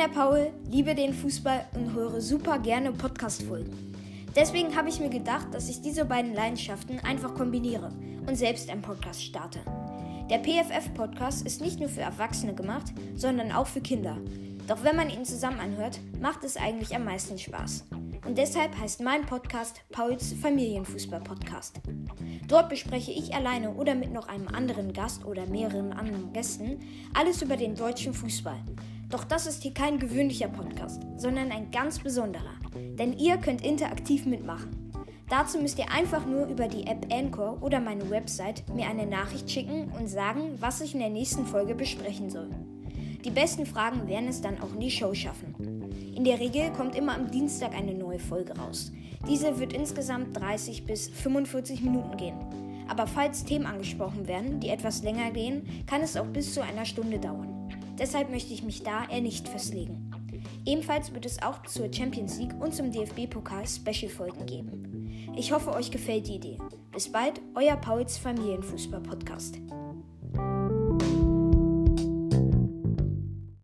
der Paul, liebe den Fußball und höre super gerne Podcast-Folgen. Deswegen habe ich mir gedacht, dass ich diese beiden Leidenschaften einfach kombiniere und selbst einen Podcast starte. Der PFF-Podcast ist nicht nur für Erwachsene gemacht, sondern auch für Kinder. Doch wenn man ihn zusammen anhört, macht es eigentlich am meisten Spaß. Und deshalb heißt mein Podcast Pauls Familienfußball-Podcast. Dort bespreche ich alleine oder mit noch einem anderen Gast oder mehreren anderen Gästen alles über den deutschen Fußball. Doch das ist hier kein gewöhnlicher Podcast, sondern ein ganz besonderer. Denn ihr könnt interaktiv mitmachen. Dazu müsst ihr einfach nur über die App Anchor oder meine Website mir eine Nachricht schicken und sagen, was ich in der nächsten Folge besprechen soll. Die besten Fragen werden es dann auch in die Show schaffen. In der Regel kommt immer am Dienstag eine neue Folge raus. Diese wird insgesamt 30 bis 45 Minuten gehen. Aber falls Themen angesprochen werden, die etwas länger gehen, kann es auch bis zu einer Stunde dauern. Deshalb möchte ich mich da eher nicht festlegen. Ebenfalls wird es auch zur Champions League und zum DFB-Pokal Special-Folgen geben. Ich hoffe, euch gefällt die Idee. Bis bald, euer Pauls Familienfußball-Podcast.